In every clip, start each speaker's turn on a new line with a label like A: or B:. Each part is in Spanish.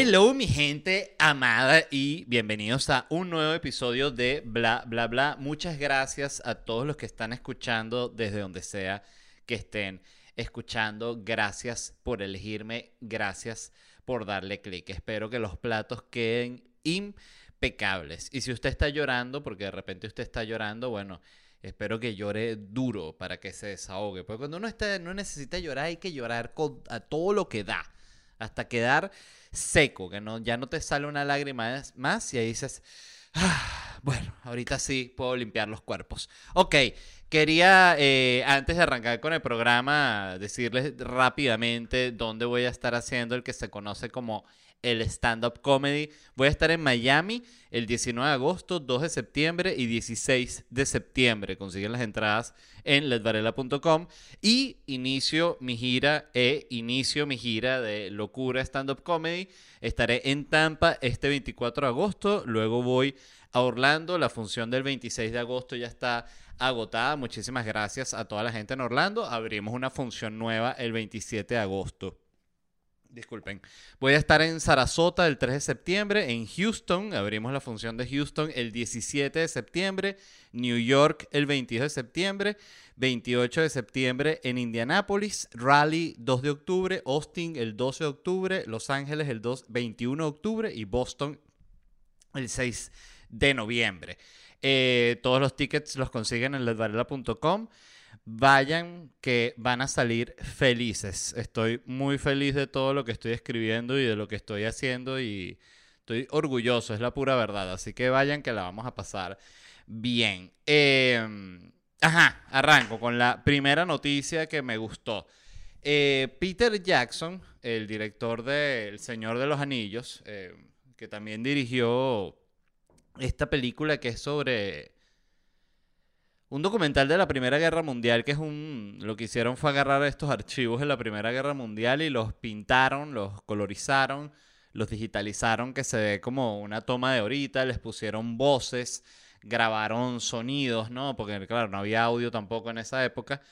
A: Hello mi gente amada y bienvenidos a un nuevo episodio de Bla Bla Bla. Muchas gracias a todos los que están escuchando desde donde sea que estén escuchando. Gracias por elegirme, gracias por darle clic. Espero que los platos queden impecables. Y si usted está llorando, porque de repente usted está llorando, bueno, espero que llore duro para que se desahogue. Porque cuando uno está, no necesita llorar, hay que llorar con, a todo lo que da. Hasta quedar seco, que no, ya no te sale una lágrima más y ahí dices, ah, bueno, ahorita sí puedo limpiar los cuerpos. Ok, quería eh, antes de arrancar con el programa decirles rápidamente dónde voy a estar haciendo el que se conoce como el stand-up comedy. Voy a estar en Miami el 19 de agosto, 2 de septiembre y 16 de septiembre. Consiguen las entradas en ledvarela.com y inicio mi gira e inicio mi gira de locura stand-up comedy. Estaré en Tampa este 24 de agosto, luego voy a Orlando. La función del 26 de agosto ya está agotada. Muchísimas gracias a toda la gente en Orlando. Abrimos una función nueva el 27 de agosto. Disculpen. Voy a estar en Sarasota el 3 de septiembre, en Houston, abrimos la función de Houston el 17 de septiembre, New York el 22 de septiembre, 28 de septiembre en Indianápolis, Raleigh 2 de octubre, Austin el 12 de octubre, Los Ángeles el 2, 21 de octubre y Boston el 6 de noviembre. Eh, todos los tickets los consiguen en ledvarela.com vayan que van a salir felices. Estoy muy feliz de todo lo que estoy escribiendo y de lo que estoy haciendo y estoy orgulloso, es la pura verdad. Así que vayan que la vamos a pasar bien. Em, ajá, arranco con la primera noticia que me gustó. Eh, Peter Jackson, el director de El Señor de los Anillos, eh, que también dirigió esta película que es sobre un documental de la Primera Guerra Mundial, que es un. Lo que hicieron fue agarrar estos archivos de la Primera Guerra Mundial y los pintaron, los colorizaron, los digitalizaron, que se ve como una toma de ahorita, les pusieron voces, grabaron sonidos, ¿no? Porque, claro, no había audio tampoco en esa época.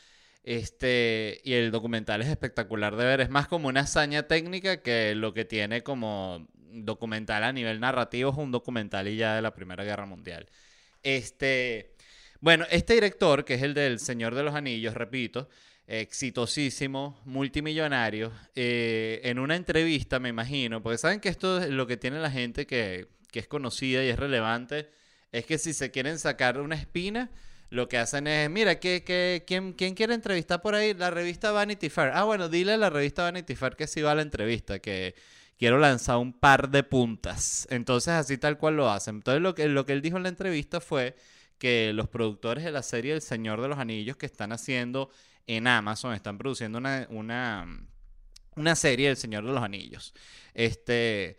A: Este, y el documental es espectacular de ver. Es más como una hazaña técnica que lo que tiene como documental a nivel narrativo es un documental y ya de la Primera Guerra Mundial. Este. Bueno, este director, que es el del Señor de los Anillos, repito, exitosísimo, multimillonario, eh, en una entrevista, me imagino, porque saben que esto es lo que tiene la gente que, es conocida y es relevante, es que si se quieren sacar una espina, lo que hacen es, mira, ¿qué, quién, quién, quiere entrevistar por ahí? La revista Vanity Fair. Ah, bueno, dile a la revista Vanity Fair que sí va a la entrevista, que quiero lanzar un par de puntas. Entonces, así tal cual lo hacen. Entonces, lo que, lo que él dijo en la entrevista fue que los productores de la serie El Señor de los Anillos que están haciendo en Amazon, están produciendo una, una, una serie del Señor de los Anillos. Este,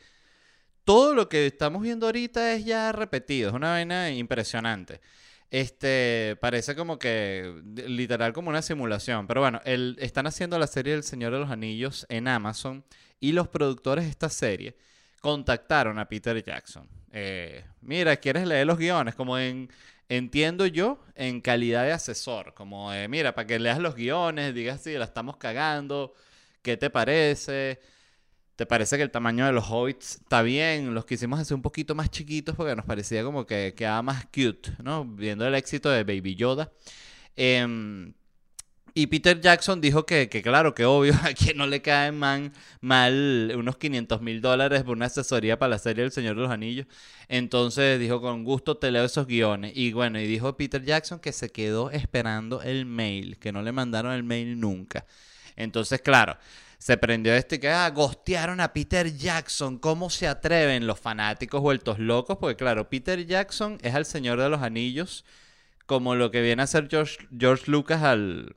A: todo lo que estamos viendo ahorita es ya repetido, es una vaina impresionante. Este, parece como que literal como una simulación, pero bueno, el, están haciendo la serie del Señor de los Anillos en Amazon y los productores de esta serie contactaron a Peter Jackson. Eh, mira, ¿quieres leer los guiones? Como en entiendo yo en calidad de asesor, como de, mira, para que leas los guiones, digas si la estamos cagando, ¿qué te parece? ¿Te parece que el tamaño de los hobbits está bien? Los quisimos hacer un poquito más chiquitos porque nos parecía como que quedaba más cute, ¿no? Viendo el éxito de Baby Yoda. Eh, y Peter Jackson dijo que, claro, que obvio, a quien no le caen mal unos 500 mil dólares por una asesoría para la serie El Señor de los Anillos. Entonces dijo, con gusto te leo esos guiones. Y bueno, y dijo Peter Jackson que se quedó esperando el mail, que no le mandaron el mail nunca. Entonces, claro, se prendió este que, ah, gostearon a Peter Jackson. ¿Cómo se atreven los fanáticos vueltos locos? Porque claro, Peter Jackson es el Señor de los Anillos como lo que viene a hacer George, George Lucas al,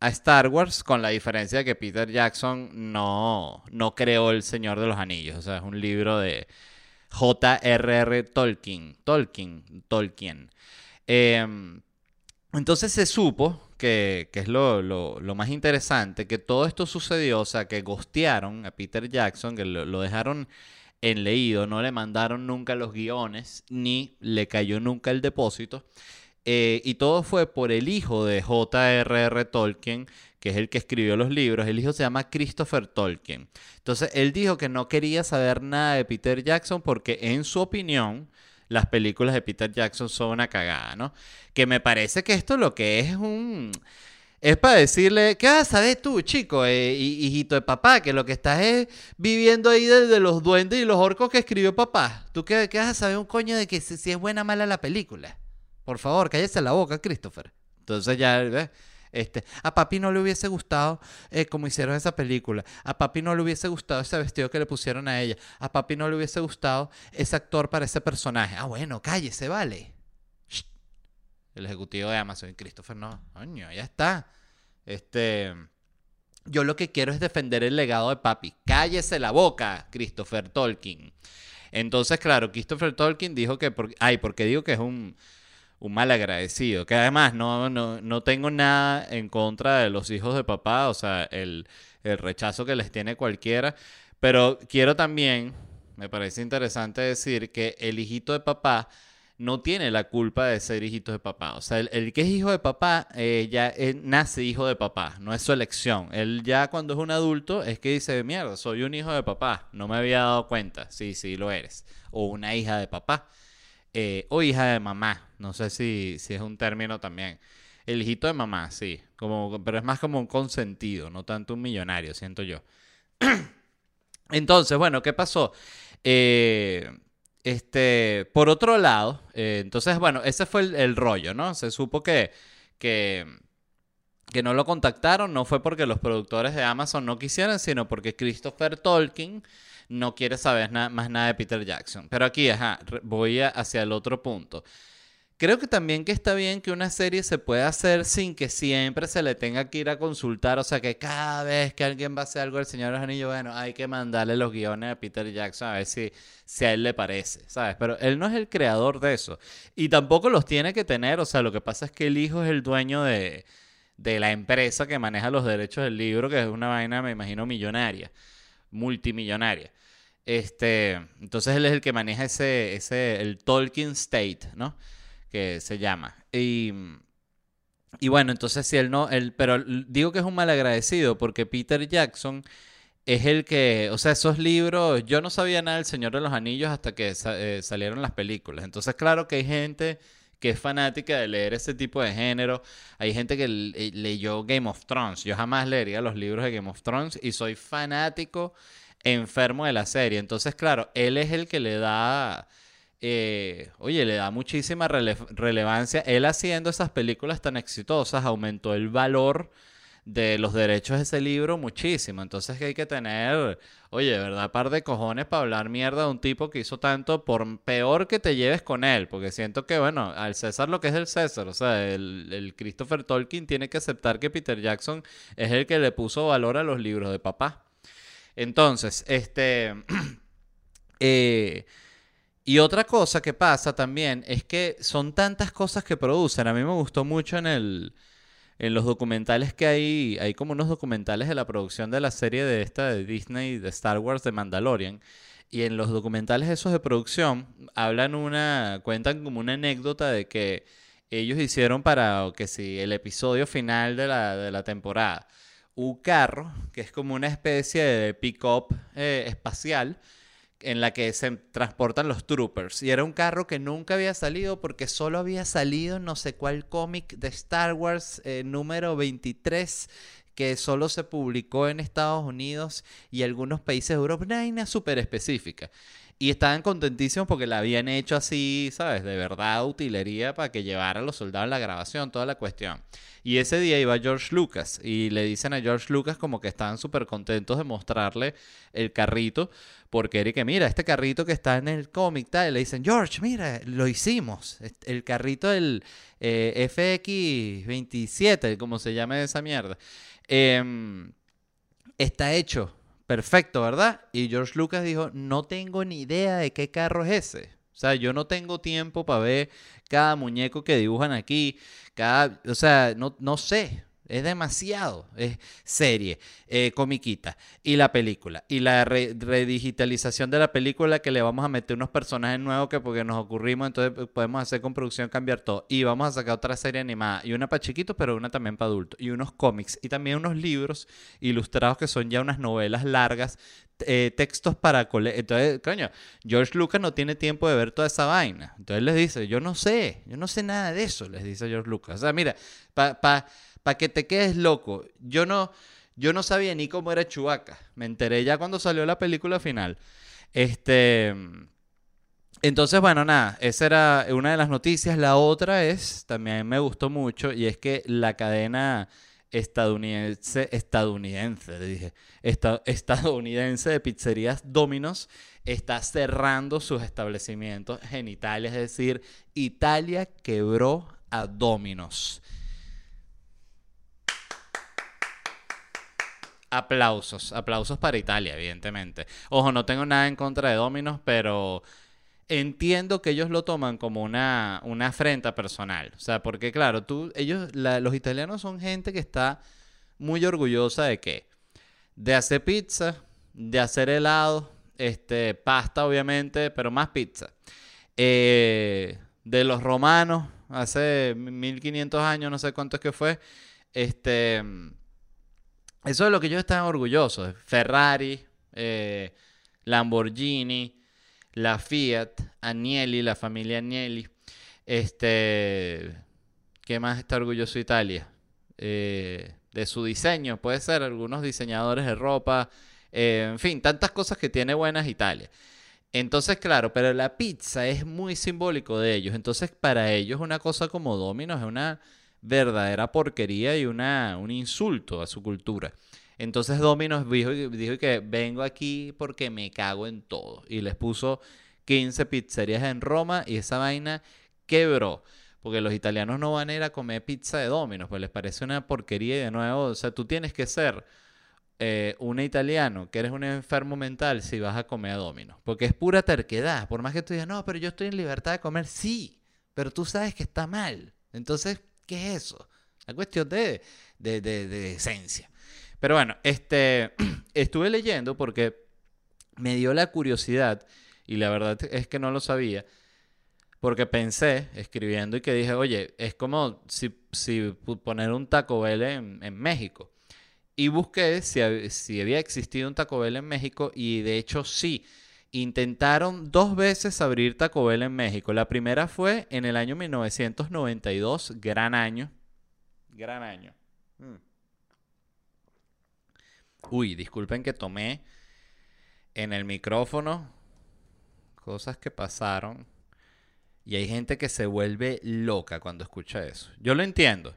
A: a Star Wars, con la diferencia de que Peter Jackson no, no creó El Señor de los Anillos. O sea, es un libro de J.R.R. Tolkien. Tolkien. Tolkien. Em, entonces se supo que, es lo, lo, más interesante, que todo esto sucedió, o sea, que gostearon a Peter Jackson, que lo, dejaron en leído, no le mandaron nunca los guiones, ni le cayó nunca el depósito. Eh, y todo fue por el hijo de J.R.R. Tolkien, que es el que escribió los libros. El hijo se llama Christopher Tolkien. Entonces, él dijo que no quería saber nada de Peter Jackson porque, en su opinión, las películas de Peter Jackson son una cagada, ¿no? Que me parece que esto lo que es un... Es para decirle, ¿qué vas a saber tú, chico, eh, hijito de papá? Que lo que estás es viviendo ahí desde los duendes y los orcos que escribió papá. ¿Tú qué, qué vas a saber un coño de que si, es buena o mala la película? Por favor, cállese la boca, Christopher. Entonces ya. Este, a papi no le hubiese gustado eh, como hicieron esa película. A papi no le hubiese gustado ese vestido que le pusieron a ella. A papi no le hubiese gustado ese actor para ese personaje. Ah, bueno, cállese, vale. El ejecutivo de Amazon, Christopher, no. Coño, ya está. Este. Yo lo que quiero es defender el legado de papi. Cállese la boca, Christopher Tolkien. Entonces, claro, Christopher Tolkien dijo que. ay, porque digo que es un un mal agradecido. Que además no, no, tengo nada en contra de los hijos de papá, o sea, el, el rechazo que les tiene cualquiera. Pero quiero también, me parece interesante decir que el hijito de papá no tiene la culpa de ser hijito de papá. O sea, el, que es hijo de papá eh, ya nace hijo de papá, no es su elección. Él ya cuando es un adulto es que dice, mierda, soy un hijo de papá, no me había dado cuenta. Sí, sí, lo eres. O una hija de papá. Eh, o hija de mamá. No sé si, si es un término también. El hijito de mamá, sí. Como, pero es más como un consentido, no tanto un millonario, siento yo. Entonces, bueno, ¿qué pasó? Eh, este, por otro lado, eh, entonces, bueno, ese fue el, rollo, ¿no? Se supo que, que, que no lo contactaron, no fue porque los productores de Amazon no quisieran, sino porque Christopher Tolkien no quiere saber más nada de Peter Jackson. Pero aquí, ajá, voy hacia el otro punto. Creo que también que está bien que una serie se pueda hacer sin que siempre se le tenga que ir a consultar. O sea, que cada vez que alguien va a hacer algo del Señor de los Anillos, bueno, hay que mandarle los guiones a Peter Jackson a ver si, si a él le parece, ¿sabes? Pero él no es el creador de eso. Y tampoco los tiene que tener. O sea, lo que pasa es que el hijo es el dueño de, de la empresa que maneja los derechos del libro, que es una vaina, me imagino, millonaria, multimillonaria. Este, entonces él es el que maneja ese, ese, el Tolkien State, ¿no? Que se llama. Y, y bueno, entonces si él no, él, pero digo que es un mal agradecido porque Peter Jackson es el que, o sea, esos libros, yo no sabía nada del Señor de los Anillos hasta que eh, salieron las películas. Entonces, claro que hay gente que es fanática de leer ese tipo de género. Hay gente que eh, leyó Game of Thrones. Yo jamás leería los libros de Game of Thrones y soy fanático enfermo de la serie. Entonces, claro, él es el que le da, eh, oye, le da muchísima relevancia. Él haciendo esas películas tan exitosas aumentó el valor de los derechos de ese libro muchísimo. Entonces que hay que tener, oye, verdad, par de cojones para hablar mierda de un tipo que hizo tanto, por peor que te lleves con él, porque siento que, bueno, al César lo que es el César, o sea, el, el Christopher Tolkien tiene que aceptar que Peter Jackson es el que le puso valor a los libros de papá. Entonces, este... Eh, y otra cosa que pasa también es que son tantas cosas que producen. A mí me gustó mucho en el... En los documentales que hay, hay como unos documentales de la producción de la serie de esta de Disney, de Star Wars, de Mandalorian. Y en los documentales esos de producción hablan una, cuentan como una anécdota de que ellos hicieron para que si el episodio final de la, de la temporada un carro, que es como una especie de pick-up eh, espacial en la que se transportan los troopers. Y era un carro que nunca había salido porque solo había salido no sé cuál cómic de Star Wars eh, número 23 que solo se publicó en Estados Unidos y algunos países de Europa, una súper específica. Y estaban contentísimos porque la habían hecho así, ¿sabes? De verdad, utilería para que llevara a los soldados en la grabación, toda la cuestión. Y ese día iba George Lucas y le dicen a George Lucas como que estaban súper contentos de mostrarle el carrito. Porque Eric, mira, este carrito que está en el cómic, tal, le dicen, George, mira, lo hicimos. El carrito del eh, FX27, como se llame esa mierda. Em, está hecho. Perfecto, ¿verdad? Y George Lucas dijo, no tengo ni idea de qué carro es ese. O sea, yo no tengo tiempo para ver cada muñeco que dibujan aquí, cada, o sea, no, no sé, es demasiado. Es serie, eh, comiquita. Y la película. Y la redigitalización de la película que le vamos a meter unos personajes nuevos que porque nos ocurrimos, entonces podemos hacer con producción cambiar todo. Y vamos a sacar otra serie animada. Y una para chiquitos, pero una también para adultos. Y unos cómics. Y también unos libros ilustrados que son ya unas novelas largas. Eh, textos para Entonces, coño, George Lucas no tiene tiempo de ver toda esa vaina. Entonces les dice, yo no sé, yo no sé nada de eso, les dice George Lucas. O sea, mira, para... Pa, para que te quedes loco. Yo no, yo no sabía ni cómo era Chubaca. Me enteré ya cuando salió la película final. Este. Entonces, bueno, nada, esa era una de las noticias. La otra es, también me gustó mucho, y es que la cadena estadounidense, estadounidense, dije, estadounidense de pizzerías Domino's está cerrando sus establecimientos en Italia. Es decir, Italia quebró a Domino's. Aplausos, aplausos para Italia, evidentemente. Ojo, no tengo nada en contra de Dominos, pero entiendo que ellos lo toman como una, una afrenta personal. O sea, porque claro, tú, ellos, los italianos son gente que está muy orgullosa de qué? De hacer pizza, de hacer helado, este, pasta obviamente, pero más pizza. Eh, de los romanos, hace 1500 años, no sé cuánto es que fue, este eso es lo que ellos están orgullosos. Ferrari, eh, Lamborghini, la Fiat, Agnelli, la familia Agnelli. Este, ¿Qué más está orgulloso Italia? Eh, de su diseño, puede ser, algunos diseñadores de ropa, eh, en fin, tantas cosas que tiene buenas Italia. Entonces, claro, pero la pizza es muy simbólico de ellos. Entonces, para ellos una cosa como Domino's es una verdadera porquería y una, un insulto a su cultura. Entonces Domino's dijo, dijo que vengo aquí porque me cago en todo. Y les puso 15 pizzerías en Roma y esa vaina quebró. Porque los italianos no van a ir a comer pizza de Domino's, pues les parece una porquería y de nuevo, o sea, tú tienes que ser eh, un italiano que eres un enfermo mental si vas a comer a Domino's. Porque es pura terquedad. Por más que tú digas, no, pero yo estoy en libertad de comer, sí, pero tú sabes que está mal. Entonces, ¿Qué es eso? La cuestión de, de, de, esencia. Pero bueno, este, estuve leyendo porque me dio la curiosidad, y la verdad es que no lo sabía, porque pensé, escribiendo, y que dije, oye, es como si, si poner un Taco Bell en, en México. Y busqué si, si, había existido un Taco Bell en México, y de hecho sí. Intentaron dos veces abrir Taco Bell en México. La primera fue en el año 1992, gran año. Gran año. Mm. Uy, disculpen que tomé en el micrófono cosas que pasaron. Y hay gente que se vuelve loca cuando escucha eso. Yo lo entiendo.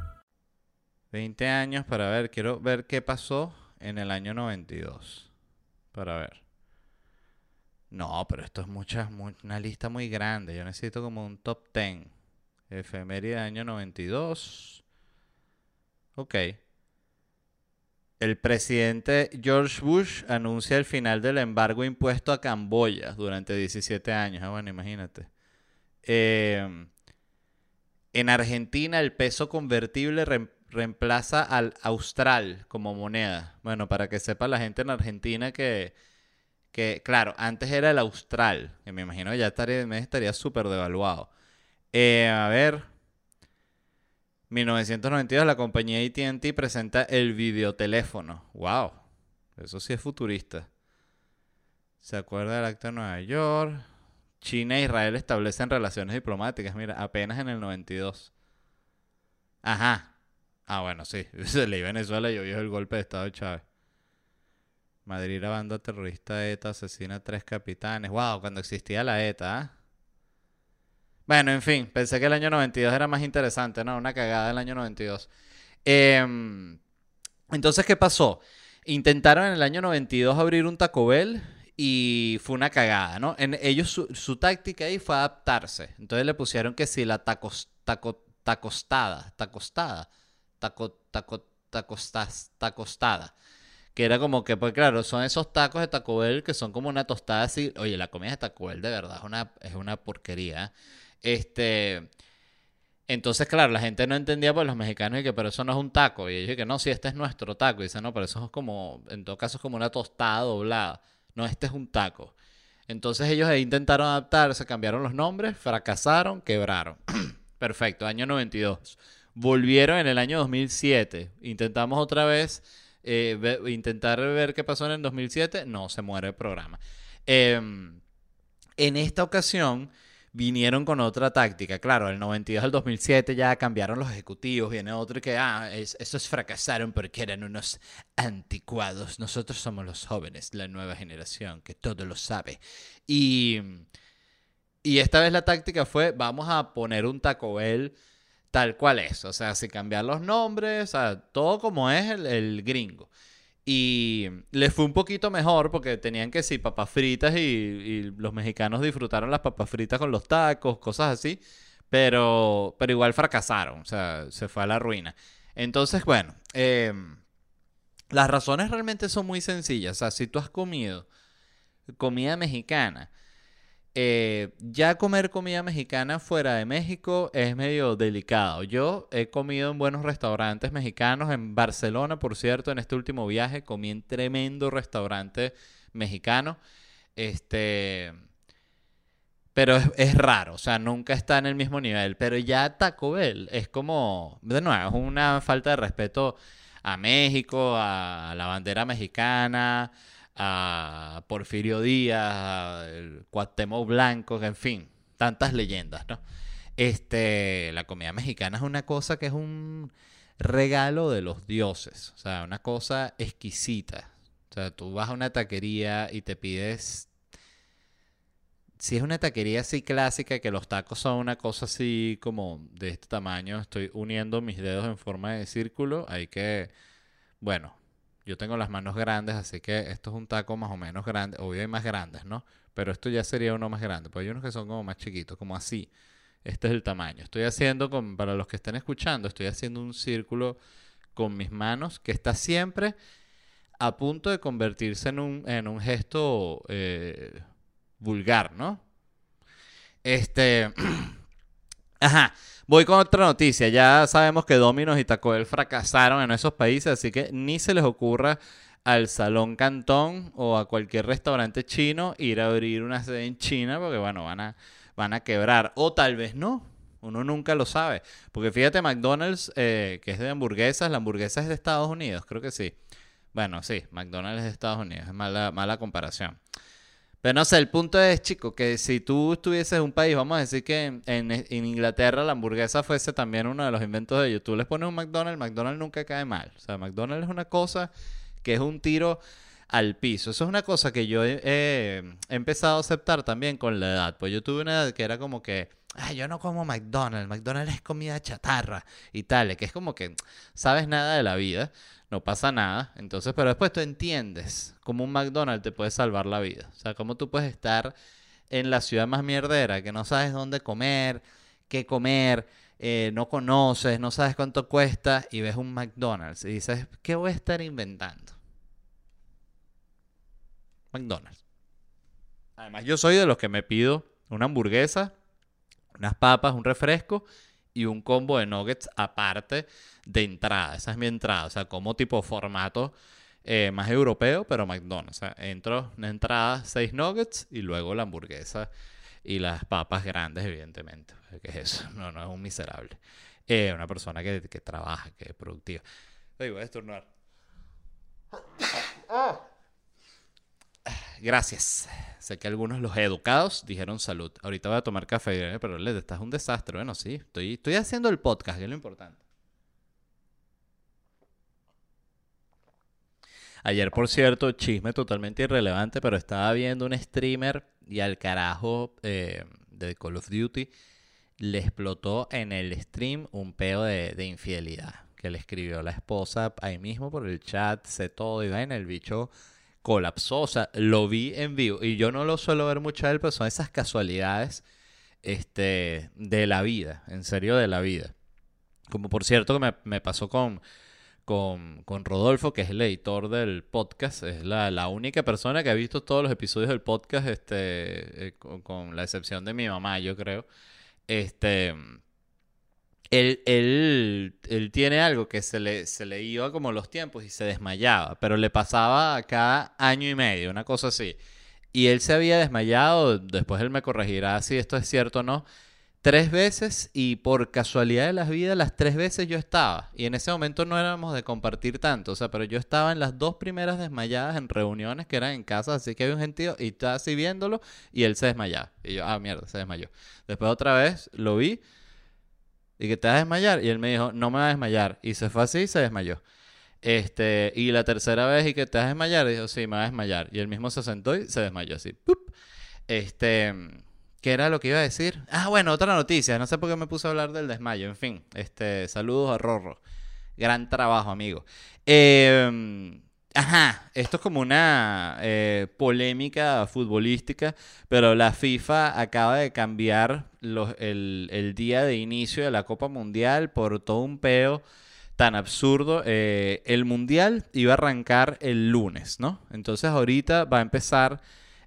A: 20 años para ver, quiero ver qué pasó en el año 92. Para ver. No, pero esto es mucha, una lista muy grande. Yo necesito como un top 10. Efeméride año 92. Ok. El presidente George Bush anuncia el final del embargo impuesto a Camboya durante 17 años. Ah, bueno, imagínate. Eh, en Argentina el peso convertible reemplaza al austral como moneda. Bueno, para que sepa la gente en Argentina que, que, claro, antes era el Austral, que me imagino ya estaría estaría súper devaluado. Eh, a ver, 1992 la compañía AT&T presenta el videoteléfono. Wow, eso sí es futurista. Se acuerda del acto de Nueva York. China e Israel establecen relaciones diplomáticas. Mira, apenas en el 92. Ajá. Ah, bueno, sí. Se leí Venezuela y vio el golpe de Estado de Chávez. Madrid, la banda terrorista ETA asesina a tres capitanes. Wow, cuando existía la ETA. ¿ah? Bueno, en fin, pensé que el año 92 era más interesante, ¿no? Una cagada del año 92. Em, entonces, ¿qué pasó? Intentaron en el año 92 abrir un Taco Bell y fue una cagada, ¿no? En ellos su, táctica ahí fue adaptarse. Entonces le pusieron que si la tacos, taco, tacostada, tacostada, taco, taco, tacostas, tacostada. Que era como que, pues claro, son esos tacos de Taco Bell que son como una tostada así. Oye, la comida de Taco Bell de verdad es una, es una porquería. Este. Entonces, claro, la gente no entendía, pues los mexicanos, y que, pero eso no es un taco. Y ellos que no, si este es nuestro taco. Y dice, no, pero eso es como, en todo caso, es como una tostada doblada. No, este es un taco. Entonces ellos intentaron adaptarse, cambiaron los nombres, fracasaron, quebraron. Perfecto, año 92. Volvieron en el año 2007. Intentamos otra vez eh, intentar ver qué pasó en el 2007. No, se muere el programa. Em, en esta ocasión vinieron con otra táctica. Claro, el 92 al 2007 ya cambiaron los ejecutivos, viene otro que, ah, esos fracasaron porque eran unos anticuados. Nosotros somos los jóvenes, la nueva generación, que todo lo sabe. Y, y esta vez la táctica fue, vamos a poner un Taco Bell tal cual es. O sea, sin cambiar los nombres, o sea, todo como es el, gringo. Y les fue un poquito mejor porque tenían que sí, papas fritas y, los mexicanos disfrutaron las papas fritas con los tacos, cosas así. Pero, pero igual fracasaron, o sea, se fue a la ruina. Entonces, bueno, em, las razones realmente son muy sencillas. O sea, si tú has comido comida mexicana eh, ya comer comida mexicana fuera de México es medio delicado. Yo he comido en buenos restaurantes mexicanos en Barcelona, por cierto, en este último viaje comí en tremendo restaurante mexicano. Este, pero es, raro, o sea, nunca está en el mismo nivel. Pero ya Taco Bell es como, de nuevo, es una falta de respeto a México, a la bandera mexicana a Porfirio Díaz, a Cuauhtémoc Blanco, en fin, tantas leyendas, ¿no? Este, la comida mexicana es una cosa que es un regalo de los dioses, o sea, una cosa exquisita. O sea, tú vas a una taquería y te pides si es una taquería así clásica, que los tacos son una cosa así como de este tamaño, estoy uniendo mis dedos en forma de círculo, hay que, bueno, yo tengo las manos grandes, así que esto es un taco más o menos grande. Obvio hay más grandes, ¿no? Pero esto ya sería uno más grande. Pues hay unos que son como más chiquitos, como así. Este es el tamaño. Estoy haciendo, para los que estén escuchando, estoy haciendo un círculo con mis manos que está siempre a punto de convertirse en un, en un gesto eh, vulgar, ¿no? Este... Ajá. Voy con otra noticia. Ya sabemos que Domino's y Taco Bell fracasaron en esos países, así que ni se les ocurra al Salón Cantón o a cualquier restaurante chino ir a abrir una sede en China porque, bueno, van a, van a quebrar. O tal vez no. Uno nunca lo sabe. Porque fíjate, McDonald's, eh, que es de hamburguesas, la hamburguesa es de Estados Unidos, creo que sí. Bueno, sí, McDonald's es de Estados Unidos, es mala, mala comparación. Pero no sé, el punto es, chico, que si tú estuvieses en un país, vamos a decir que en, Inglaterra la hamburguesa fuese también uno de los inventos de ellos. Tú les pones un McDonald's, McDonald's nunca cae mal. O sea, McDonald's es una cosa que es un tiro al piso. Eso es una cosa que yo he, empezado a aceptar también con la edad. Pues yo tuve una edad que era como que, ay, yo no como McDonald's, McDonald's es comida chatarra y tal, que es como que sabes nada de la vida no pasa nada. Entonces, pero después tú entiendes cómo un McDonald's te puede salvar la vida. O sea, cómo tú puedes estar en la ciudad más mierdera, que no sabes dónde comer, qué comer, eh, no conoces, no sabes cuánto cuesta, y ves un McDonald's y dices, ¿qué voy a estar inventando? McDonald's. Además, yo soy de los que me pido una hamburguesa, unas papas, un refresco y un combo de nuggets aparte de entrada. Esa es mi entrada. O sea, como tipo formato eh, más europeo, pero McDonald's. Entro una entrada, seis nuggets y luego la hamburguesa y las papas grandes, evidentemente. ¿Qué es eso? No, no es un miserable. Eh, una persona que, que trabaja, que es productiva. Voy a estornudar. Gracias. Sé que algunos los educados dijeron salud. Ahorita voy a tomar café, ¿eh? pero le estás un desastre. Bueno, sí, estoy, estoy haciendo el podcast, que es lo importante. Ayer, por cierto, chisme totalmente irrelevante, pero estaba viendo un streamer y al carajo eh, de Call of Duty le explotó en el stream un peo de, de infidelidad que le escribió la esposa ahí mismo por el chat, sé todo y va en el bicho colapsó, o sea, lo vi en vivo y yo no lo suelo ver mucho a él, pero son esas casualidades este, de la vida, en serio de la vida. Como por cierto que me, pasó con, con, con, Rodolfo, que es el editor del podcast, es la, la, única persona que ha visto todos los episodios del podcast, este, eh, con, con la excepción de mi mamá, yo creo. Este, él, él, él, tiene algo que se le, se le iba como los tiempos y se desmayaba, pero le pasaba cada año y medio, una cosa así. Y él se había desmayado, después él me corregirá si esto es cierto o no, tres veces y por casualidad de las vidas, las tres veces yo estaba. Y en ese momento no éramos de compartir tanto, o sea, pero yo estaba en las dos primeras desmayadas en reuniones que eran en casa, así que había un gentío y estaba así viéndolo y él se desmayaba. Y yo, ah, mierda, se desmayó. Después otra vez lo vi y que te vas a desmayar. Y él me dijo, no me va a desmayar. Y se fue así y se desmayó. Este, y la tercera vez, y que te vas a desmayar, dijo, sí, me va a desmayar. Y él mismo se sentó y se desmayó así. Este, ¿qué era lo que iba a decir? Ah, bueno, otra noticia. No sé por qué me puse a hablar del desmayo. En fin, este, saludos a Rorro. Gran trabajo, amigo. Eh, Ajá, esto es como una eh, polémica futbolística, pero la FIFA acaba de cambiar el, día de inicio de la Copa Mundial por todo un peo tan absurdo. Eh, el Mundial iba a arrancar el lunes, ¿no? Entonces ahorita va a empezar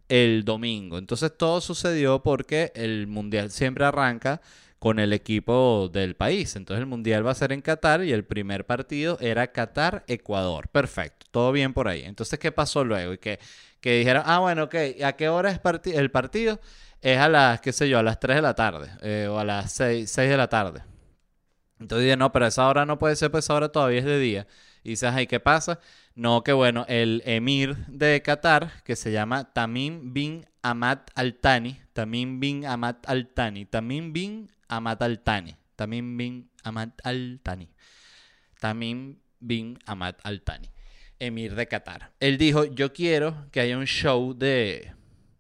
A: el domingo. Entonces todo sucedió porque el Mundial siempre arranca con el equipo del país. Entonces el Mundial va a ser en Qatar y el primer partido era Qatar-Ecuador. Perfecto, todo bien por ahí. Entonces, ¿qué pasó luego? Y que, que dijeron, ah, bueno, ok, ¿a qué hora es el partido? Es a las, qué sé yo, a las 3 de la tarde eh, o a las 6, de la tarde. Entonces dije, no, pero esa hora no puede ser, pues esa hora todavía es de día. Y dices, ay, ¿qué pasa? No, que bueno, el emir de Qatar, que se llama Tamim bin Ahmad Al-Thani, Tamim bin Ahmad Al-Thani, Tamim bin Amat Al-Tani. Tamim bin Amat Al-Tani. Tamim bin Amat Al-Tani. Emir de Qatar. Él dijo, yo quiero que haya un show de,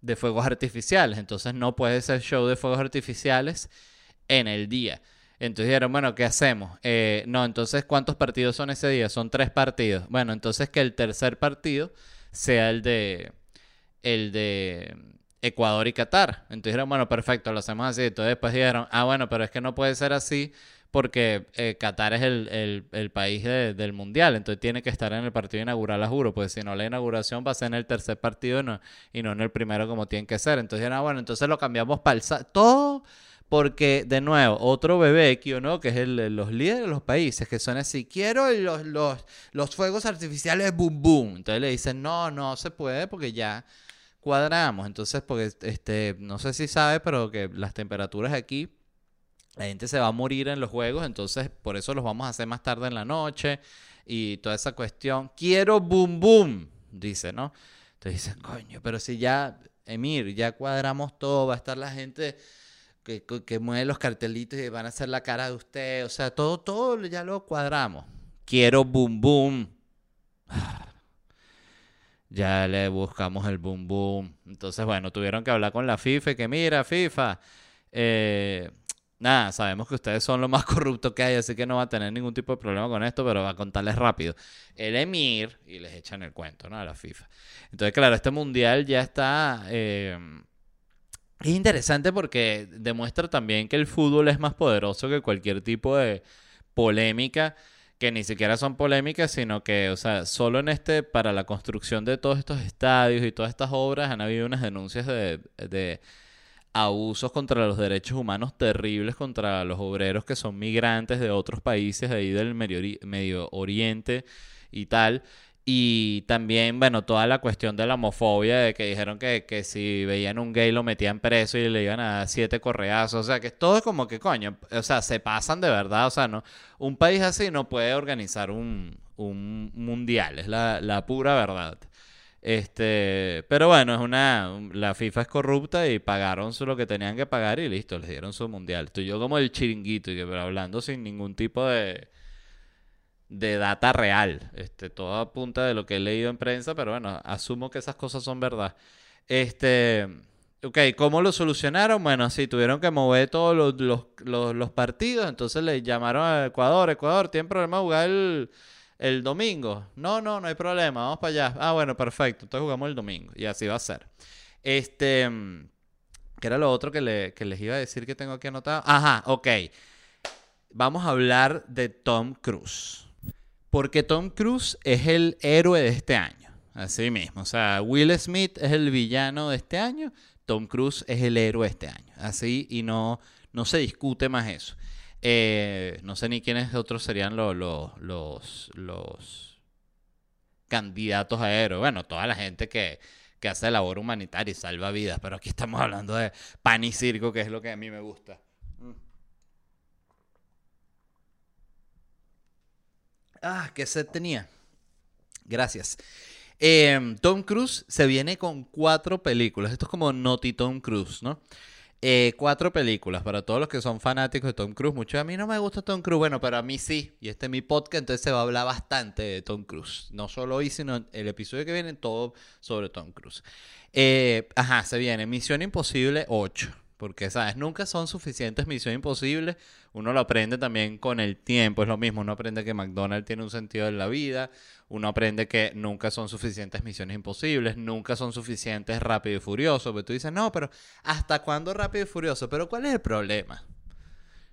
A: de fuegos artificiales. Entonces no puede ser show de fuegos artificiales en el día. Entonces dijeron, bueno, ¿qué hacemos? Eh, no, entonces, ¿cuántos partidos son ese día? Son tres partidos. Bueno, entonces que el tercer partido sea el de. El de Ecuador y Qatar. Entonces dijeron, bueno, perfecto, lo hacemos así. Entonces después dijeron, ah, bueno, pero es que no puede ser así porque eh, Qatar es el, país del mundial, entonces tiene que estar en el partido inaugural, a juro, pues si no la inauguración va a ser en el tercer partido y no, en el primero como tiene que ser. Entonces ah, bueno, entonces lo cambiamos para el... Todo porque, de nuevo, otro bebé, ¿no? Que es el, los líderes de los países, que son así, quiero los, los, los fuegos artificiales boom boom. Entonces le dicen, no, no se puede porque ya cuadramos. Entonces, porque este, no sé si sabe, pero que las temperaturas aquí, la gente se va a morir en los juegos, entonces por eso los vamos a hacer más tarde en la noche y toda esa cuestión. Quiero boom boom, dice, ¿no? Entonces dicen, coño, pero si ya, Emir, ya cuadramos todo, va a estar la gente que, que mueve los cartelitos y van a hacer la cara de usted, o sea, todo, todo ya lo cuadramos. Quiero boom boom ya le buscamos el boom boom. Entonces, bueno, tuvieron que hablar con la FIFA que mira, FIFA, eh, nada, sabemos que ustedes son lo más corruptos que hay, así que no va a tener ningún tipo de problema con esto, pero va a contarles rápido. El Emir, y les echan el cuento, ¿no? A la FIFA. Entonces, claro, este mundial ya está... Eh, es interesante porque demuestra también que el fútbol es más poderoso que cualquier tipo de polémica que ni siquiera son polémicas, sino que, o sea, solo en este, para la construcción de todos estos estadios y todas estas obras han habido unas denuncias de, de abusos contra los derechos humanos terribles contra los obreros que son migrantes de otros países de ahí del Medio, Medio Oriente y tal. Y también, bueno, toda la cuestión de la homofobia, de que dijeron que, que si veían un gay lo metían preso y le iban a dar siete correazos. O sea, que todo es como que, coño, o sea, se pasan de verdad. O sea, no, un país así no puede organizar un, un mundial, es la, la pura verdad. Este, pero bueno, es una. La FIFA es corrupta y pagaron lo que tenían que pagar y listo, les dieron su mundial. Estoy yo como el chiringuito, y pero hablando sin ningún tipo de, de data real. Este, todo apunta de lo que he leído en prensa, pero bueno, asumo que esas cosas son verdad. Este. Ok, ¿cómo lo solucionaron? Bueno, sí, tuvieron que mover todos los, los, los- partidos, entonces le llamaron a Ecuador, Ecuador, ¿tienen problema jugar el, el domingo? No, no, no hay problema, vamos para allá. Ah, bueno, perfecto, entonces jugamos el domingo y así va a ser. Este, ¿qué era lo otro que, le- que les iba a decir que tengo aquí anotado? Ajá, ok. Vamos a hablar de Tom Cruise. Porque Tom Cruise es el héroe de este año. Así mismo. O sea, Will Smith es el villano de este año. Tom Cruise es el héroe de este año. Así y no, no se discute más eso. Eh, no sé ni quiénes otros serían lo- lo- los, los candidatos a héroe. Bueno, toda la gente que, que hace labor humanitaria y salva vidas. Pero aquí estamos hablando de pan y circo, que es lo que a mí me gusta. Ah, qué sed tenía. Gracias. Eh, Tom Cruise se viene con cuatro películas. Esto es como Naughty Tom Cruise, ¿no? Eh, cuatro películas para todos los que son fanáticos de Tom Cruise. Muchos a mí no me gusta Tom Cruise, bueno, pero a mí sí. Y este es mi podcast, entonces se va a hablar bastante de Tom Cruise. No solo hoy, sino el episodio que viene, todo sobre Tom Cruise. Eh, ajá, se viene Misión Imposible 8. Porque, ¿sabes? Nunca son suficientes Misión Imposible. Uno lo aprende también con el tiempo. Es lo mismo. Uno aprende que McDonald's tiene un sentido en la vida. Uno aprende que nunca son suficientes Misiones Imposibles. Nunca son suficientes Rápido y Furioso. Pero tú dices, no, pero ¿hasta cuándo Rápido y Furioso? Pero ¿cuál es el problema?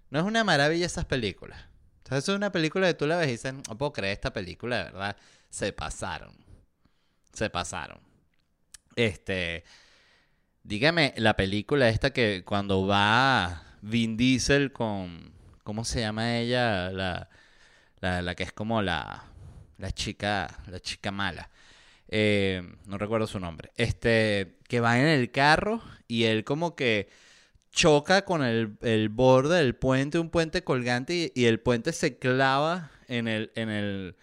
A: No es una maravilla esas películas. Entonces es una película que tú la ves y dices, no puedo creer esta película, de verdad. Se pasaron. Se pasaron. Este... Dígame, la película esta que cuando va Vin Diesel con... ¿Cómo se llama ella? La, la, la que es como la, la chica, la chica mala. Eh, no recuerdo su nombre. Este, que va en el carro y él como que choca con el, el borde del puente, un puente colgante, y, y el puente se clava en el, en el,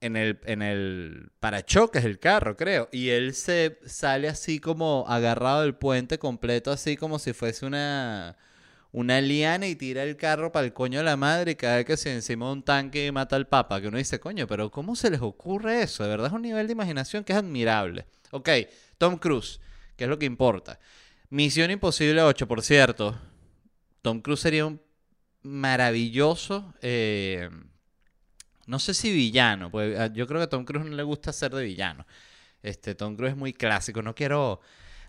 A: en el, en el parachoques del carro, creo. Y él se sale así como agarrado del puente completo, así como si fuese una, una liana y tira el carro para el coño de la madre y cae que se encima de un tanque y mata al papa. Que uno dice, coño, pero ¿cómo se les ocurre eso? De verdad es un nivel de imaginación que es admirable. Ok, Tom Cruise, que es lo que importa. Misión Imposible 8, por cierto. Tom Cruise sería un maravilloso... eh, no sé si villano, pues ah, yo creo que a Tom Cruise no le gusta ser de villano. Este, Tom Cruise es muy clásico, no quiero,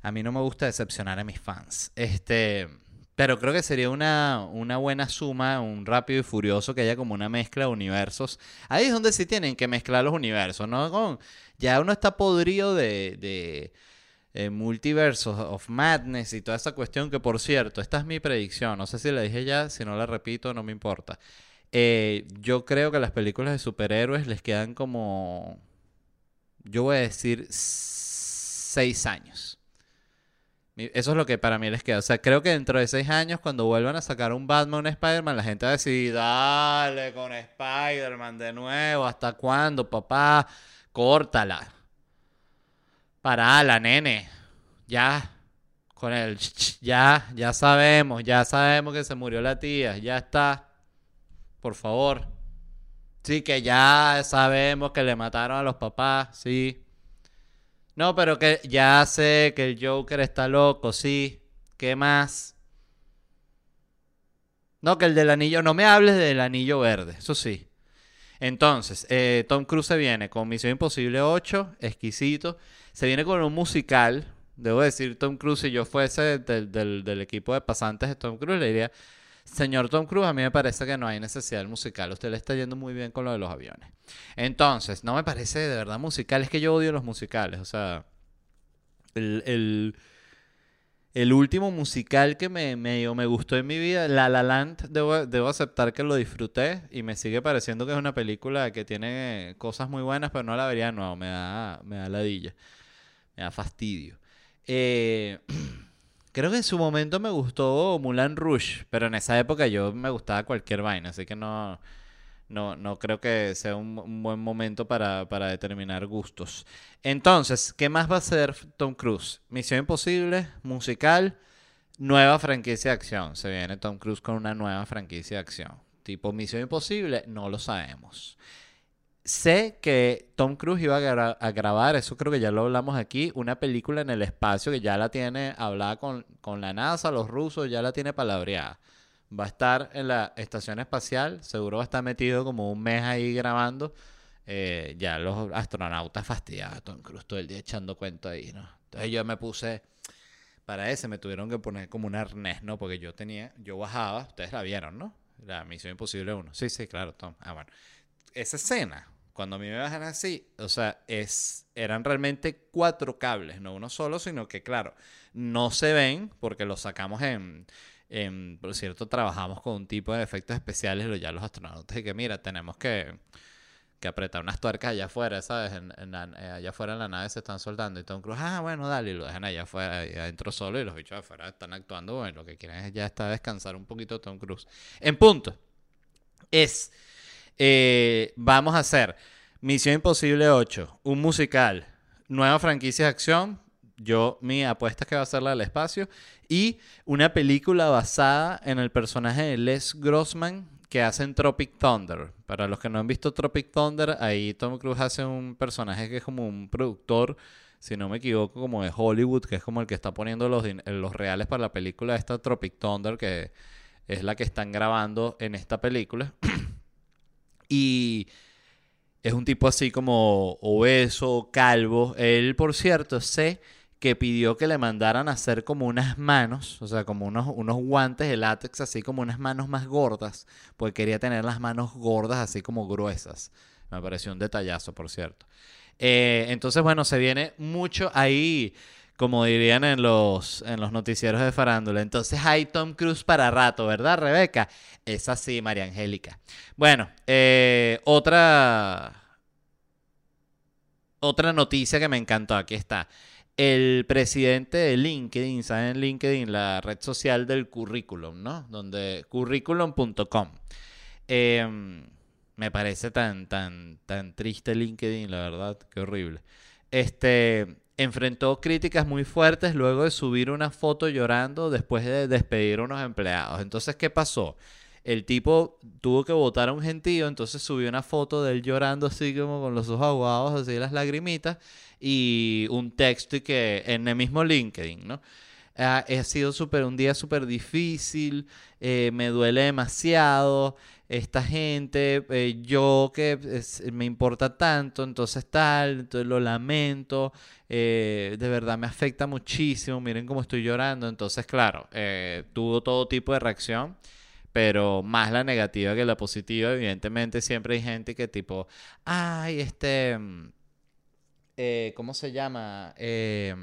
A: a mí no me gusta decepcionar a mis fans. Este, pero creo que sería una, una buena suma, un rápido y furioso que haya como una mezcla de universos. Ahí es donde sí tienen que mezclar los universos, ¿no? Ya uno está podrido de, de eh, multiversos of madness y toda esa cuestión que por cierto, esta es mi predicción, no sé si la dije ya, si no la repito, no me importa. Eh, yo creo que las películas de superhéroes les quedan como, yo voy a decir, seis años. Eso es lo que para mí les queda. O sea, creo que dentro de seis años, cuando vuelvan a sacar un Batman, un Spider-Man, la gente va a decir, dale con Spider-Man de nuevo, ¿hasta cuándo, papá? Córtala. Parala, nene. Ya. Con el... Ya, ya sabemos, ya sabemos que se murió la tía, ya está. Por favor. Sí, que ya sabemos que le mataron a los papás, sí. No, pero que ya sé que el Joker está loco, sí. ¿Qué más? No, que el del anillo, no me hables del anillo verde, eso sí. Entonces, eh, Tom Cruise se viene con Misión Imposible 8, exquisito. Se viene con un musical. Debo decir, Tom Cruise, si yo fuese del, del- del equipo de pasantes de Tom Cruise, le diría, señor Tom Cruise, a mí me parece que no hay necesidad del musical. Usted le está yendo muy bien con lo de los aviones. Entonces, no me parece de verdad musical. Es que yo odio los musicales. O sea, el, el, el último musical que me, me, gustó en mi vida, La La Land, debo, debo aceptar que lo disfruté y me sigue pareciendo que es una película que tiene cosas muy buenas, pero no la vería nuevo, me da, me da ladilla, me da fastidio. Eh, creo que en su momento me gustó Mulan Rouge, pero en esa época yo me gustaba cualquier vaina, así que no, no, no creo que sea un, un buen momento para, para determinar gustos. Entonces, ¿qué más va a hacer Tom Cruise? Misión Imposible, musical, nueva franquicia de acción. Se viene Tom Cruise con una nueva franquicia de acción. Tipo Misión Imposible, no lo sabemos. Sé que Tom Cruise iba a, gra- a grabar, eso creo que ya lo hablamos aquí, una película en el espacio que ya la tiene hablada con, con la NASA, los rusos, ya la tiene palabreada. Va a estar en la estación espacial, seguro va a estar metido como un mes ahí grabando. Eh, ya los astronautas fastidiados, Tom Cruise todo el día echando cuento ahí, ¿no? Entonces yo me puse, para ese me tuvieron que poner como un arnés, ¿no? Porque yo tenía, yo bajaba, ustedes la vieron, ¿no? La Misión Imposible 1. Sí, sí, claro, Tom. Ah, bueno. Esa escena, cuando a mí me bajan así, o sea, es, eran realmente cuatro cables, no uno solo, sino que, claro, no se ven porque los sacamos en, por cierto, trabajamos con un tipo de efectos especiales, lo- ya los astronautas, y que mira, tenemos que, que apretar unas tuercas allá afuera, ¿sabes? En, eh, allá afuera en la nave se están soldando y Tom Cruise, ah, bueno, dale, y lo dejan allá afuera adentro solo y los bichos afuera están actuando, bueno, lo que quieren es ya está descansar un poquito Tom Cruise. En punto, es, eh, vamos a hacer Misión Imposible 8, un musical, nueva franquicia de acción, yo mi apuesta es que va a ser la del espacio, y una película basada en el personaje de Les Grossman que hace en Tropic Thunder. Para los que no han visto Tropic Thunder, ahí Tom Cruise hace un personaje que es como un productor, si no me equivoco, como de Hollywood, que es como el que está poniendo los, los reales para la película esta Tropic Thunder, que es la que están grabando en esta película. y es un tipo así como obeso, calvo. Él, por cierto, sé que pidió que le mandaran a hacer como unas manos, o sea, como unos, unos guantes de látex, así como unas manos más gordas, porque quería tener las manos gordas, así como gruesas. Me pareció un detallazo, por cierto. Eh, entonces, bueno, se viene mucho ahí, como dirían en los, en los noticieros de farándula. Entonces hay Tom Cruise para rato, ¿verdad, Rebeca? Es así, María Angélica. Bueno, eh, otra, otra noticia que me encantó, aquí está. El presidente de LinkedIn, ¿saben LinkedIn? La red social del currículum, ¿no? Donde curriculum.com. Em, me parece tan, tan, tan triste LinkedIn, la verdad, qué horrible. Este enfrentó críticas muy fuertes luego de subir una foto llorando después de despedir a unos empleados. Entonces, ¿qué pasó? El tipo tuvo que votar a un gentío, entonces subió una foto de él llorando así como con los ojos aguados, así las lagrimitas, y un texto y que en el mismo LinkedIn, ¿no? Ha sido súper un día súper difícil, eh, me duele demasiado, esta gente, eh, yo que es- me importa tanto, entonces tal, entonces lo lamento, eh, de verdad me afecta muchísimo, miren cómo estoy llorando, entonces claro, eh, tuvo todo tipo de reacción pero más la negativa que la positiva. Evidentemente, siempre hay gente que tipo, ay, este, mm, ¿cómo se llama? Eh,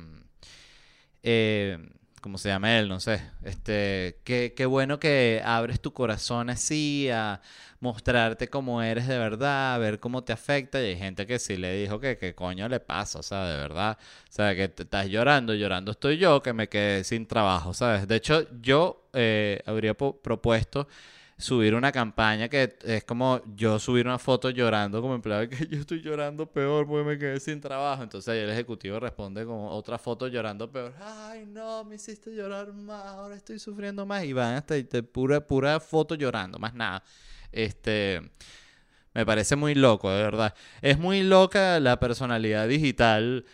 A: ¿cómo se llama él? No sé. Este, qué, qué bueno que abres tu corazón así a mostrarte cómo eres de verdad, a ver cómo te afecta. Y hay gente que sí le dijo que qué coño le pasa, o sea, de verdad. O sea, que te estás llorando, llorando estoy yo, que me quedé sin trabajo, ¿sabes? De hecho, yo eh, habría propuesto subir una campaña que es como yo subir una foto llorando como empleado que yo estoy llorando peor porque me quedé sin trabajo. Entonces ahí el ejecutivo responde con otra foto llorando peor. Ay, no, me hiciste llorar más, ahora estoy sufriendo más. Y van hasta te- pura, pura foto llorando, más nada. Este, me parece muy loco, de verdad. Es muy loca la personalidad digital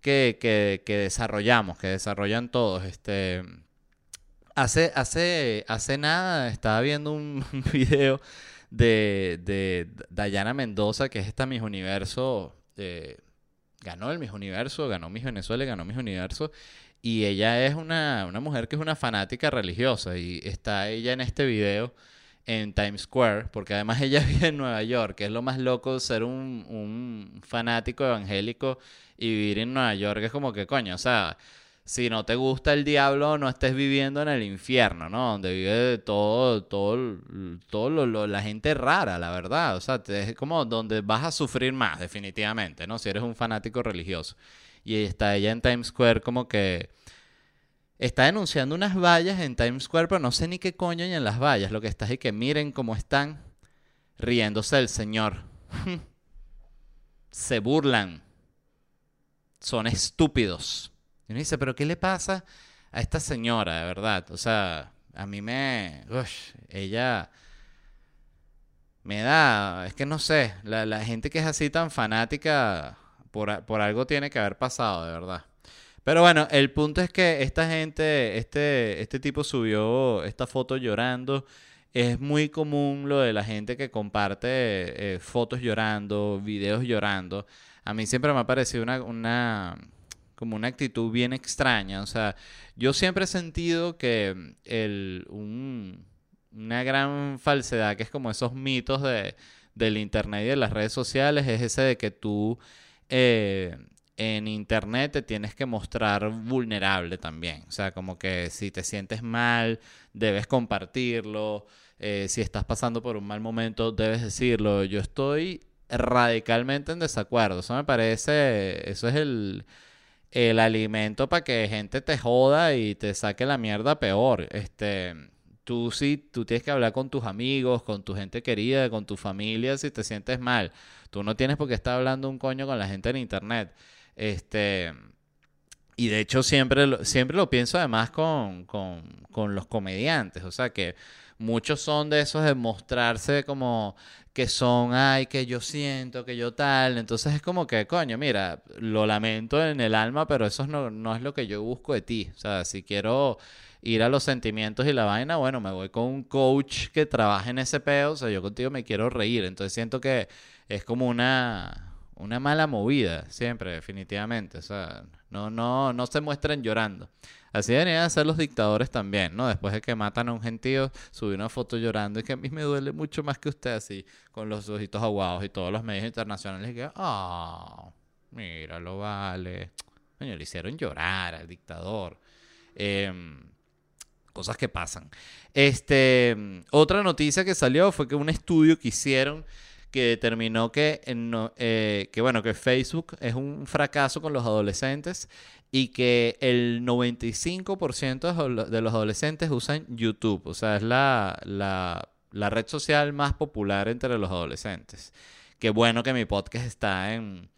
A: que, que, que desarrollamos, que desarrollan todos. Este, hace, hace, hace nada estaba viendo un video de, de Dayana Mendoza, que es esta Miss Universo. eh, ganó el Miss Universo, ganó Miss Venezuela, ganó Miss Universo. Y ella es una, una mujer que es una fanática religiosa. Y está ella en este video en Times Square, porque además ella vive en Nueva York, que es lo más loco ser un, un fanático evangélico y vivir en Nueva York. Es como que, coño, o sea, si no te gusta el diablo, no estés viviendo en el infierno, ¿no? Donde vive todo, todo, todo la gente rara, la verdad. O sea, es como donde vas a sufrir más, definitivamente, ¿no? Si eres un fanático religioso. Y está ella en Times Square como que está denunciando unas vallas en Times Square, pero no sé ni qué coño hay en las vallas. Lo que está es que miren cómo están riéndose del Señor. Se burlan. Son estúpidos. Y uno dice, pero ¿qué le pasa a esta señora, de verdad? O sea, a mí me... ella me da... Es que no sé, la, gente que es así tan fanática, por, por algo tiene que haber pasado, de verdad. Pero bueno, el punto es que esta gente, este, este tipo subió esta foto llorando. Es muy común lo de la gente que comparte eh, fotos llorando, videos llorando. A mí siempre me ha parecido una como una actitud bien extraña. O sea, yo siempre he sentido que el, una gran falsedad, que es como esos mitos de, del Internet y de las redes sociales, es ese de que tú eh, en Internet te tienes que mostrar vulnerable también. O sea, como que si te sientes mal, debes compartirlo. Eh, si estás pasando por un mal momento, debes decirlo. Yo estoy radicalmente en desacuerdo. Eso me parece, eso es el el alimento para que gente te joda y te saque la mierda peor. Este, tú sí, tú tienes que hablar con tus amigos, con tu gente querida, con tu familia si te sientes mal. Tú no tienes por qué estar hablando un coño con la gente en internet. Este, y de hecho siempre, siempre lo pienso además con, con, con los comediantes. O sea que muchos son de esos de mostrarse como que son, ay, que yo siento, que yo tal. Entonces es como que, coño, mira, lo lamento en el alma, pero eso no, no es lo que yo busco de ti. O sea, si quiero ir a los sentimientos y la vaina, bueno, me voy con un coach que trabaje en ese pedo. O sea, yo contigo me quiero reír. Entonces siento que es como una, una mala movida, siempre, definitivamente. O sea, no, no, no se muestren llorando. Así deberían hacer los dictadores también, ¿no? Después de que matan a un gentío, subir una foto llorando y que a mí me duele mucho más que usted así, con los ojitos aguados y todos los medios internacionales que, ah, míralo, vale. Coño, le hicieron llorar al dictador. Em, cosas que pasan. Este, otra noticia que salió fue que un estudio que hicieron que determinó que, eh, que, bueno, que Facebook es un fracaso con los adolescentes y que el 95% de los adolescentes usan YouTube. O sea, es la, la, red social más popular entre los adolescentes. Qué bueno que mi podcast está en,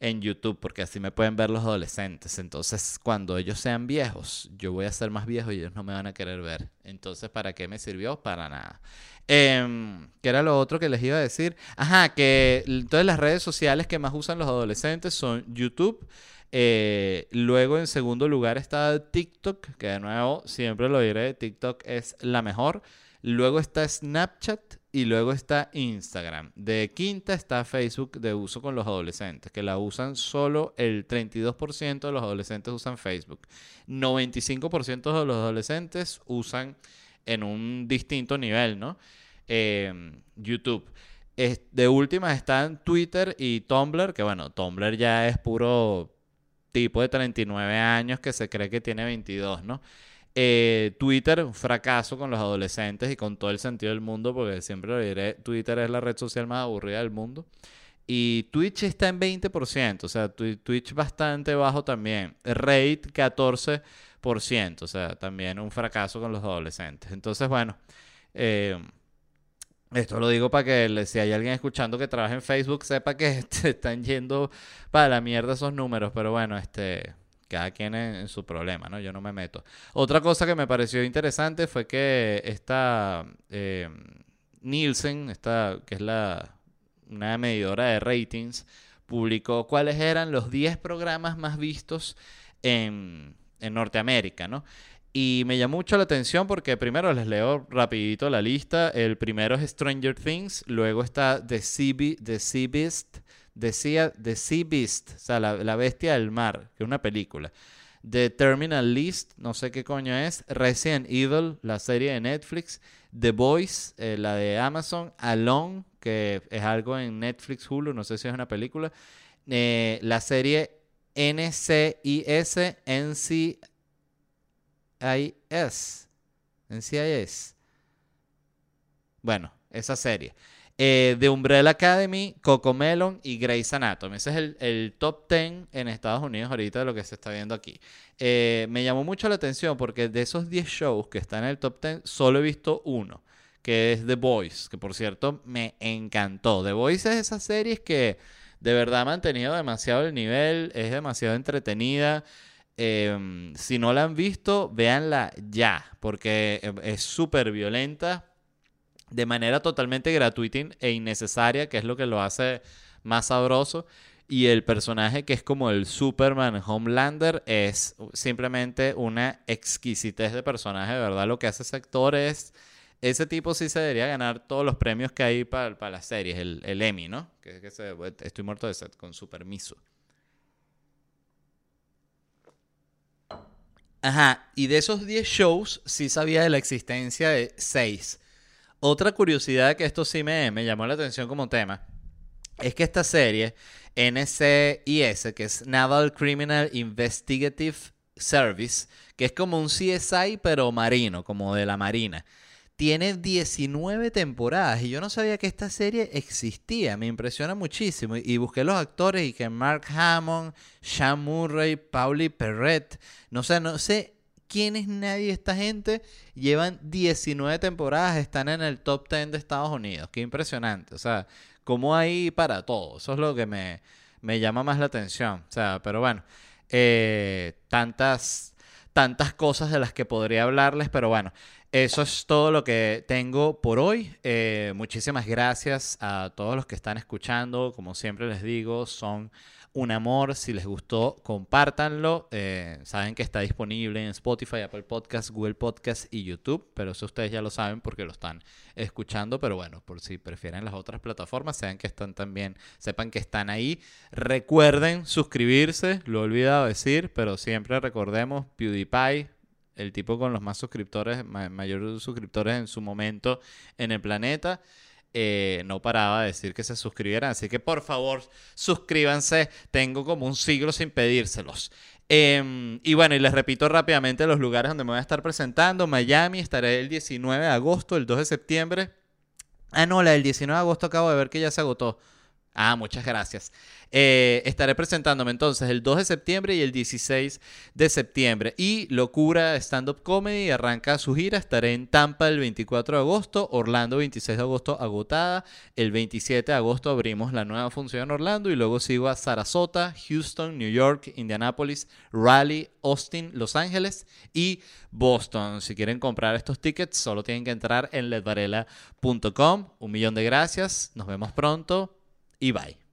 A: en YouTube porque así me pueden ver los adolescentes. Entonces, cuando ellos sean viejos, yo voy a ser más viejo y ellos no me van a querer ver. Entonces, ¿para qué me sirvió? Para nada. Eh, ¿Qué era lo otro que les iba a decir? Ajá, que todas las redes sociales que más usan los adolescentes son YouTube. Eh, luego en segundo lugar está TikTok, que de nuevo siempre lo diré, TikTok es la mejor. Luego está Snapchat y luego está Instagram. De quinta está Facebook de uso con los adolescentes, que la usan solo el 32% de los adolescentes usan Facebook. 95% de los adolescentes usan en un distinto nivel, ¿no? Eh, YouTube. de última están Twitter y Tumblr, que bueno, Tumblr ya es puro tipo de 39 años que se cree que tiene 22, ¿no? Eh, Twitter, un fracaso con los adolescentes y con todo el sentido del mundo, porque siempre lo diré, Twitter es la red social más aburrida del mundo. Y Twitch está en 20%, o sea, Twitch bastante bajo también. Rate 14%, o sea, también un fracaso con los adolescentes. Entonces, bueno, eh, esto lo digo para que si hay alguien escuchando que trabaja en Facebook, sepa que te están yendo para la mierda esos números. Pero bueno, este, cada quien en, su problema, ¿no? Yo no me meto. Otra cosa que me pareció interesante fue que esta eh, Nielsen, esta, que es la, una medidora de ratings, publicó cuáles eran los 10 programas más vistos en, en Norteamérica, ¿no? Y me llamó mucho la atención porque primero les leo rapidito la lista. El primero es Stranger Things, luego está The Sea, The sea Beast, sea, The sea Beast, o sea, la, bestia del mar, que es una película. The Terminal List, no sé qué coño es. Resident Evil, la serie de Netflix. The Boys, eh, la de Amazon. Alone, que es algo en Netflix Hulu, no sé si es una película. Eh, la serie NCIS, NCIS, NCIS. Bueno, esa serie. Eh, de Umbrella Academy, Cocomelon y Grey's Anatomy. Ese es el, top 10 en Estados Unidos ahorita de lo que se está viendo aquí. Eh, me llamó mucho la atención porque de esos 10 shows que están en el top 10, solo he visto uno, que es The Voice, que por cierto me encantó. The Voice es esa serie que de verdad ha mantenido demasiado el nivel, es demasiado entretenida. Em, si no la han visto, véanla ya, porque em, es súper violenta de manera totalmente gratuita e innecesaria, que es lo que lo hace más sabroso. Y el personaje que es como el Superman Homelander es simplemente una exquisitez de personaje, de verdad. Lo que hace ese actor es... Ese tipo sí se debería ganar todos los premios que hay para, las series, el, Emmy, ¿no? Estoy muerto de sed, con su permiso. Ajá, y de esos 10 shows sí sabía de la existencia de 6 otra curiosidad que esto sí me, me llamó la atención como tema es que esta serie, NCIS, que es Naval Criminal Investigative Service, que es como un CSI pero marino, como de la marina, tiene 19 temporadas y yo no sabía que esta serie existía, me impresiona muchísimo y busqué los actores y que Mark Hammond, Sean Murray, Pauli Perret, no sé, no sé quién es nadie esta gente. Llevan 19 temporadas, están en el top 10 de Estados Unidos. Qué impresionante. O sea, como hay para todo. Eso es lo que me, me llama más la atención. O sea, pero bueno, eh, tantas, tantas cosas de las que podría hablarles, pero bueno. Eso es todo lo que tengo por hoy. Eh, muchísimas gracias a todos los que están escuchando. Como siempre les digo, son un amor. Si les gustó, compártanlo. Eh, saben que está disponible en Spotify, Apple Podcasts, Google Podcasts y YouTube. Pero eso ustedes ya lo saben porque lo están escuchando. Pero bueno, por si prefieren las otras plataformas, sepan que están también, sepan que están ahí. Recuerden suscribirse, lo he olvidado decir, pero siempre recordemos PewDiePie el tipo con los más suscriptores, mayores suscriptores en su momento en el planeta. Eh, no paraba de decir que se suscribieran. Así que por favor, suscríbanse. Tengo como un siglo sin pedírselos. Em, y bueno, y les repito rápidamente los lugares donde me voy a estar presentando. Miami, estaré el 19 de agosto, el 2 de septiembre. Ah, no, la del 19 de agosto acabo de ver que ya se agotó. Ah, muchas gracias. Eh, estaré presentándome entonces el 2 de septiembre y el 16 de septiembre. Y Locura Stand Up Comedy arranca su gira. Estaré en Tampa el 24 de agosto, Orlando 26 de agosto agotada. El 27 de agosto abrimos la nueva función en Orlando y luego sigo a Sarasota, Houston, New York, Indianapolis, Raleigh, Austin, Los Ángeles y Boston. Si quieren comprar estos tickets, solo tienen que entrar en ledvarela.com. Un millón de gracias. Nos vemos pronto y bye.